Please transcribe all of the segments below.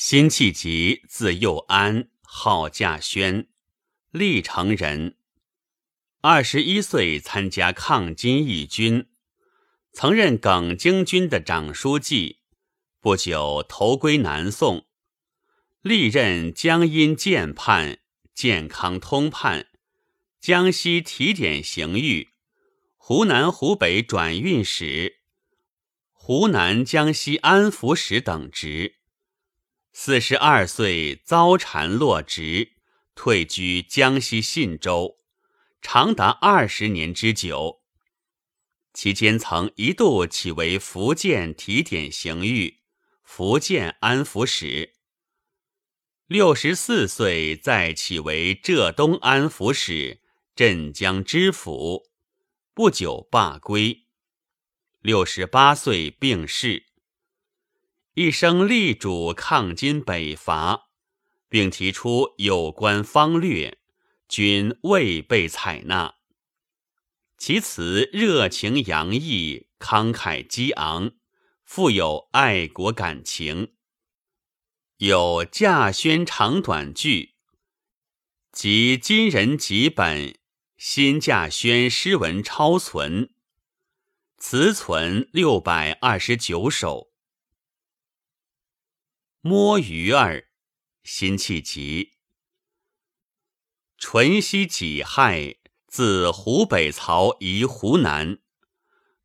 辛弃疾，字幼安，号稼轩，历城人。二十一岁参加抗金义军，曾任耿京军的长书记。不久投归南宋，历任江阴建判、建康通判、江西提点刑狱、湖南、湖北转运使、湖南、江西安抚使等职。四十二岁遭禅落职，退居江西信州，长达二十年之久。期间曾一度起为福建提点刑狱、福建安抚使。六十四岁再起为浙东安抚使、镇江知府，不久罢归。六十八岁病逝。一生力主抗金北伐，并提出有关方略，均未被采纳。其词热情洋溢，慷慨激昂，富有爱国感情。有《稼轩长短句》及《金人集本》《新稼轩诗文超存》，词存六百二十九首。摸鱼儿，辛弃疾。淳熙己亥，自湖北曹移湖南，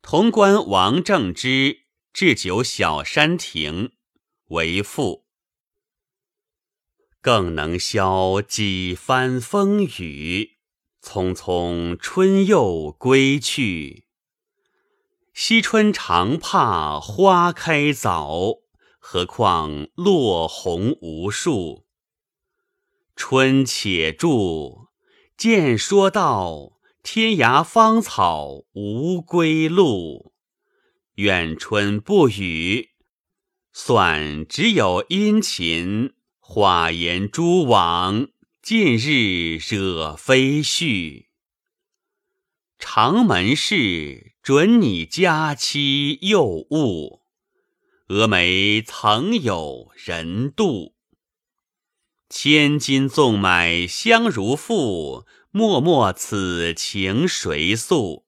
潼关王正之置酒小山亭，为赋。更能消几番风雨，匆匆春又归去。惜春常怕花开早。何况落红无数。春且住，见说道：天涯芳草无归路。愿春不语，算只有殷勤。花言蛛网，近日惹飞絮。长门事，准你佳期又误。峨眉曾有人妒，千金纵买相如赋，脉脉此情谁诉？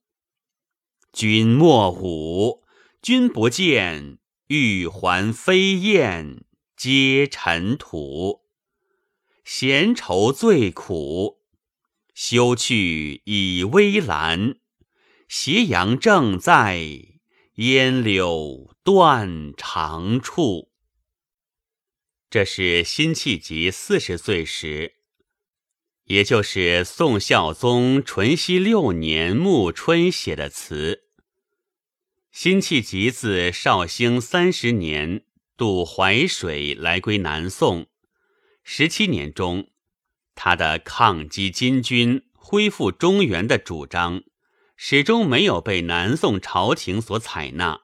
君莫舞，君不见，玉环飞燕皆尘土。闲愁最苦，休去倚微澜。斜阳正在。烟柳断肠处。这是辛弃疾四十岁时，也就是宋孝宗淳熙六年暮春写的词。辛弃疾自绍兴三十年渡淮水来归南宋，十七年中，他的抗击金军、恢复中原的主张。始终没有被南宋朝廷所采纳，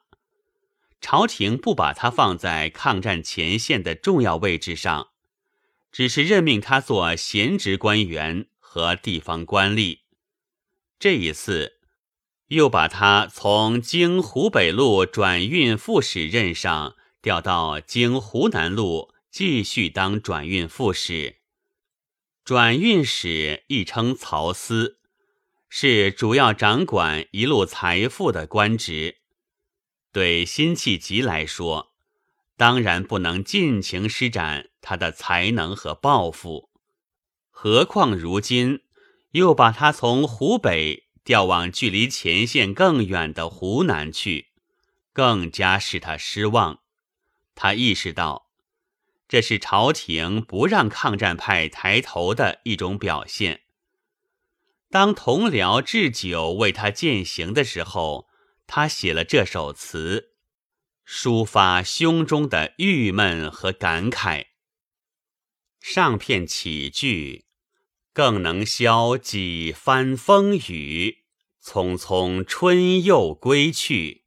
朝廷不把他放在抗战前线的重要位置上，只是任命他做闲职官员和地方官吏。这一次，又把他从经湖北路转运副使任上调到经湖南路继续当转运副使。转运使亦称曹司。是主要掌管一路财富的官职，对辛弃疾来说，当然不能尽情施展他的才能和抱负。何况如今又把他从湖北调往距离前线更远的湖南去，更加使他失望。他意识到，这是朝廷不让抗战派抬头的一种表现。当同僚置酒为他饯行的时候，他写了这首词，抒发胸中的郁闷和感慨。上片起句，更能消几番风雨，匆匆春又归去。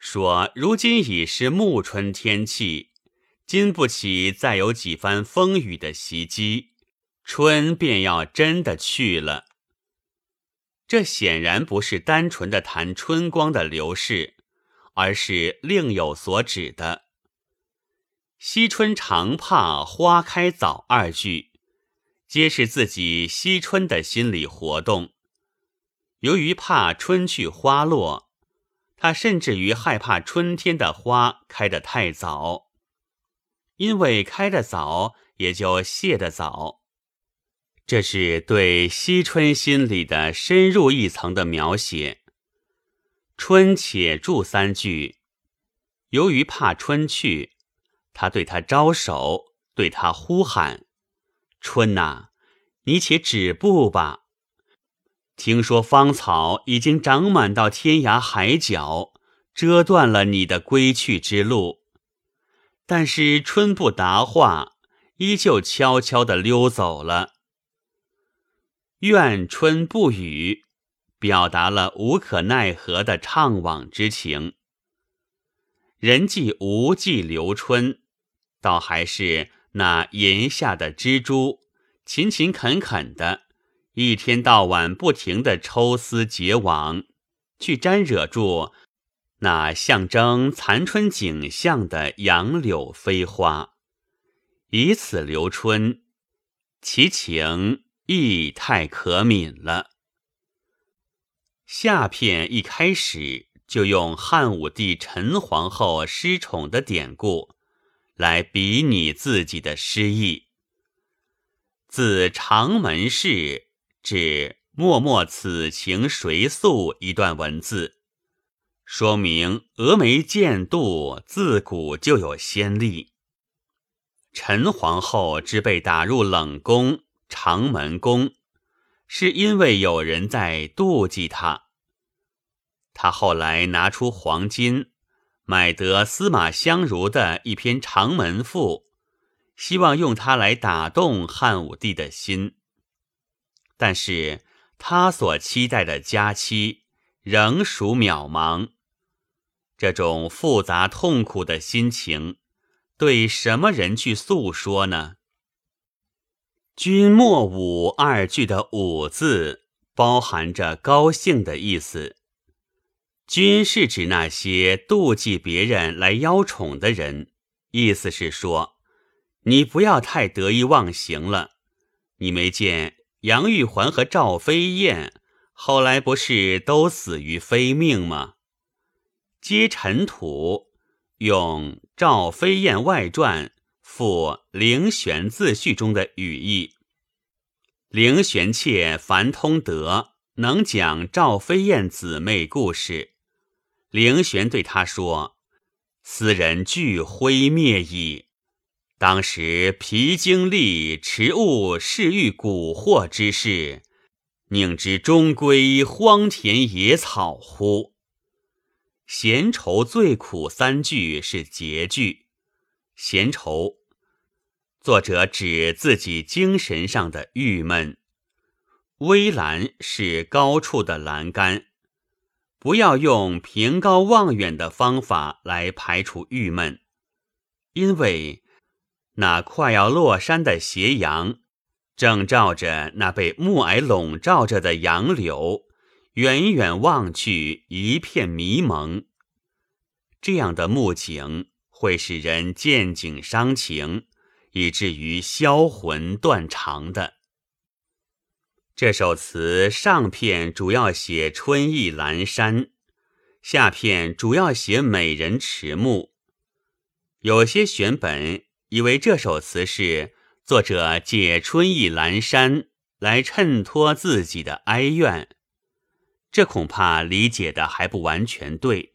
说如今已是暮春天气，经不起再有几番风雨的袭击。春便要真的去了，这显然不是单纯的谈春光的流逝，而是另有所指的。惜春常怕花开早二句，皆是自己惜春的心理活动。由于怕春去花落，他甚至于害怕春天的花开得太早，因为开得早也就谢得早。这是对惜春心里的深入一层的描写。春且住三句，由于怕春去。他对他招手，对他呼喊：“春呐，你且止步吧！听说芳草已经长满到天涯海角，遮断了你的归去之路。但是春不答话，依旧悄悄地溜走了。愿春不语，表达了无可奈何的怅惘之情。人既无计留春。”倒还是那檐下的蜘蛛，勤勤恳恳的，一天到晚不停的抽丝结网，去沾惹住那象征残春景象的杨柳飞花，以此留春，其情亦太可悯了。下片一开始就用汉武帝陈皇后失宠的典故。来比拟自己的失意。自长门事至默默此情谁诉一段文字，说明峨眉剑渡自古就有先例。陈皇后之被打入冷宫长门宫，是因为有人在妒忌他。他后来拿出黄金。买得司马相如的一篇长门赋，希望用它来打动汉武帝的心。但是他所期待的佳期仍属渺茫。这种复杂痛苦的心情，对什么人去诉说呢？“君莫舞”二句的“舞”字，包含着高兴的意思。君是指那些妒忌别人来邀宠的人，意思是说，你不要太得意忘形了。你没见杨玉环和赵飞燕后来不是都死于非命吗？接尘土，用《赵飞燕外传》附灵玄自序中的语意。灵玄妾樊通德能讲赵飞燕姊妹故事。灵玄对他说：“斯人俱灰灭矣。当时疲精力持物是欲蛊惑之事，宁知终归荒田野草乎？闲愁最苦三句是结句。闲愁，作者指自己精神上的郁闷。微栏是高处的栏杆。”不要用凭高望远的方法来排除郁闷，因为那快要落山的斜阳，正照着那被暮霭笼罩着的杨柳，远远望去一片迷蒙。这样的幕景会使人见景伤情，以至于销魂断肠的。这首词上片主要写春意阑珊，下片主要写美人迟暮。有些选本以为这首词是作者借春意阑珊来衬托自己的哀怨，这恐怕理解的还不完全对。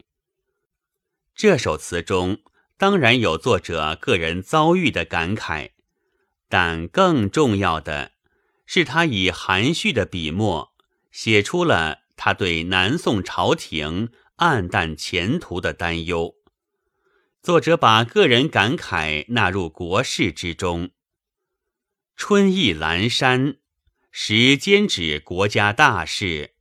这首词中当然有作者个人遭遇的感慨，但更重要的。是他以含蓄的笔墨写出了他对南宋朝廷暗淡前途的担忧。作者把个人感慨纳入国事之中。春意阑珊，时兼指国家大事，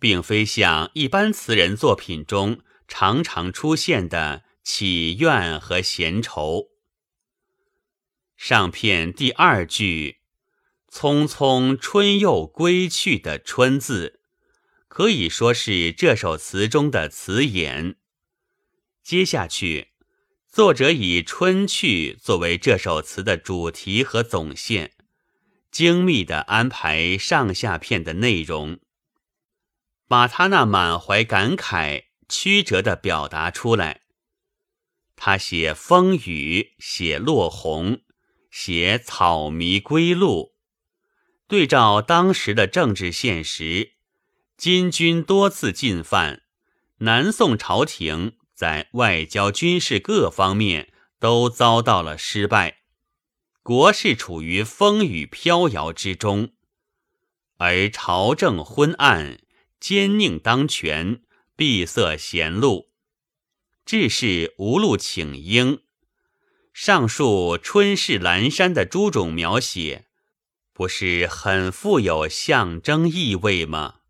并非像一般词人作品中常常出现的祈愿和闲愁。上片第二句。匆匆春又归去的“春”字，可以说是这首词中的词眼。接下去，作者以春去作为这首词的主题和总线，精密的安排上下片的内容，把他那满怀感慨曲折的表达出来。他写风雨，写落红，写草迷归路，对照当时的政治现实，金军多次进犯，南宋朝廷。在外交、军事各方面都遭到了失败，国事处于风雨飘摇之中，而朝政昏暗，奸佞当权，闭塞贤路，致使无路请缨。上述春事阑珊的诸种描写，不是很富有象征意味吗？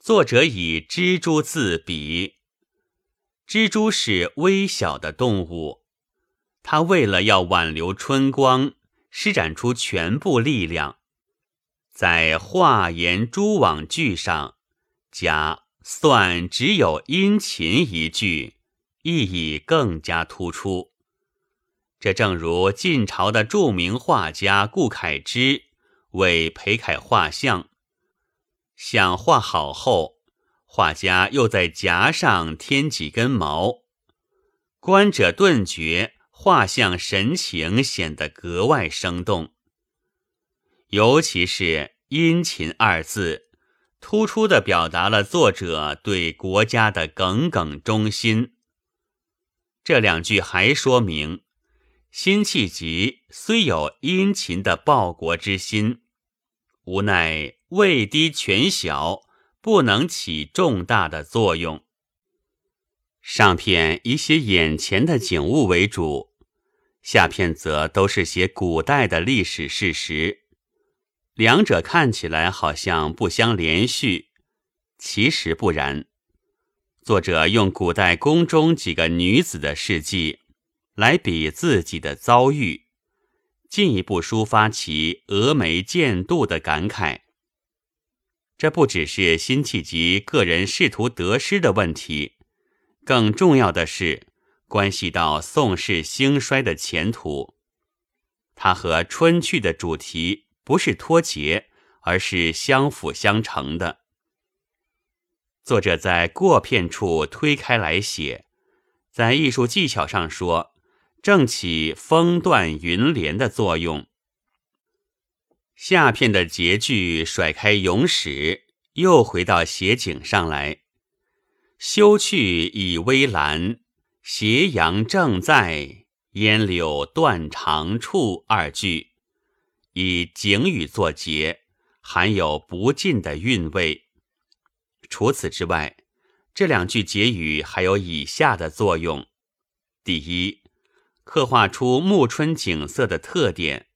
作者以蜘蛛自比。蜘蛛是微小的动物，它为了要挽留春光，施展出全部力量，在画言蛛网句上加算只有殷勤一句，意义更加突出。这正如晋朝的著名画家顾恺之为裴楷画像，像画好后。画家又在颊上添几根毛，观者顿觉画像神情显得格外生动。尤其是“殷勤”二字，突出地表达了作者对国家的耿耿忠心。这两句还说明，辛弃疾虽有殷勤的报国之心，无奈位低权小。不能起重大的作用。上片以写眼前的景物为主，下片则都是写古代的历史事实。两者看起来好像不相连续，其实不然。作者用古代宫中几个女子的事迹来比自己的遭遇，进一步抒发其峨眉见度的感慨。这不只是辛弃疾个人仕途得失的问题，更重要的是关系到宋氏兴衰的前途。它和《春去》的主题不是脱节，而是相辅相成的。作者在过片处推开来写，在艺术技巧上说，正起风断云连的作用。下片的结句甩开咏史，又回到写景上来。休去以微澜，斜阳正在，烟柳断肠处。二句以景语作结，含有不尽的韵味。除此之外，这两句结语还有以下的作用：第一，刻画出暮春景色的特点。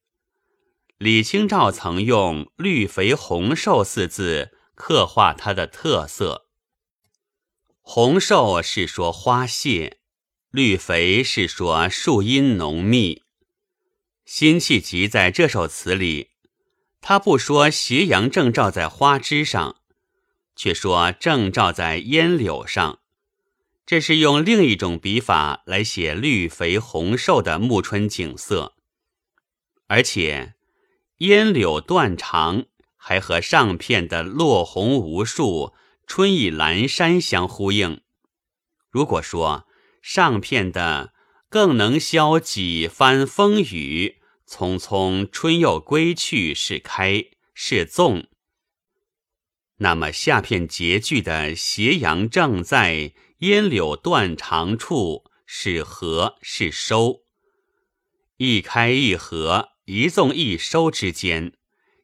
李清照曾用“绿肥红瘦”四字刻画它的特色。红瘦是说花谢，绿肥是说树荫浓密。辛弃疾在这首词里，他不说斜阳正照在花枝上，却说正照在烟柳上，这是用另一种笔法来写绿肥红瘦的暮春景色，而且。烟柳断肠，还和上片的落红无数、春意阑珊相呼应。如果说上片的更能消几番风雨，匆匆春又归去是开是纵，那么下片结句的斜阳正在，烟柳断肠处是合是收，一开一合。一纵一收之间，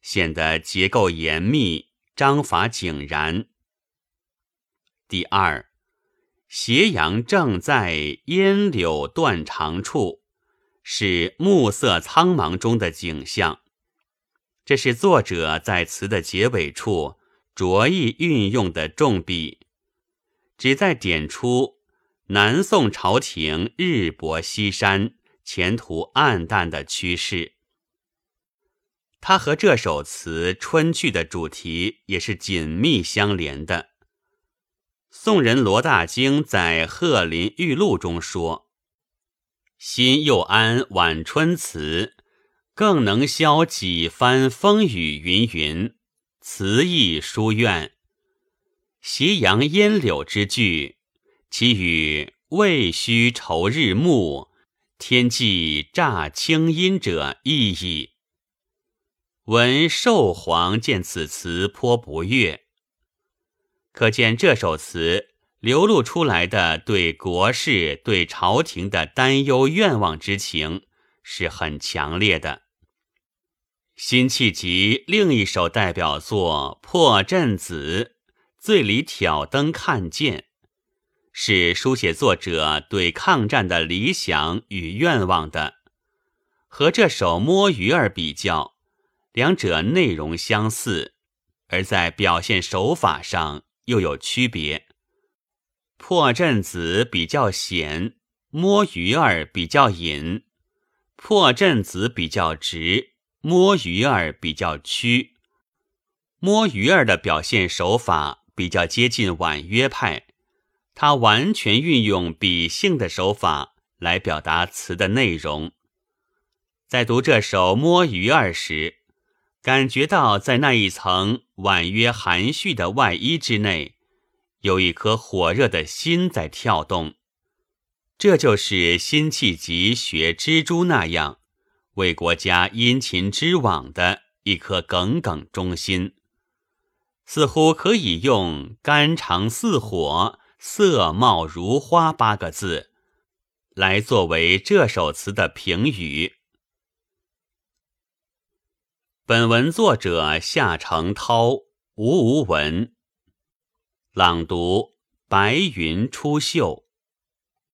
显得结构严密，章法井然。第二，斜阳正在烟柳断肠处，是暮色苍茫中的景象。这是作者在词的结尾处着意运用的重笔，旨在点出南宋朝廷日薄西山、前途暗淡的趋势。它和这首词《春去》的主题也是紧密相连的。宋人罗大经在《鹤林玉露》中说：“新又安晚春词，更能消几番风雨云云，词意书怨。斜阳烟柳之句，其与未须愁日暮，天际乍清阴者异矣。闻寿皇见此词颇不悦，可见这首词流露出来的对国事、对朝廷的担忧愿望之情是很强烈的。辛弃疾另一首代表作《破阵子》，醉里挑灯看剑，是书写作者对抗战的理想与愿望的，和这首《摸鱼儿》比较。两者内容相似，而在表现手法上又有区别。破阵子比较闲，摸鱼儿比较隐；破阵子比较直，摸鱼儿比较曲。摸鱼儿的表现手法比较接近婉约派，他完全运用比兴的手法来表达词的内容。在读这首摸鱼儿时，感觉到，在那一层婉约含蓄的外衣之内，有一颗火热的心在跳动。这就是辛弃疾学蜘蛛那样，为国家殷勤织网的一颗耿耿忠心。似乎可以用“肝肠似火，色貌如花”八个字，来作为这首词的评语。本文作者夏承焘，吴无文。朗读：白云出岫。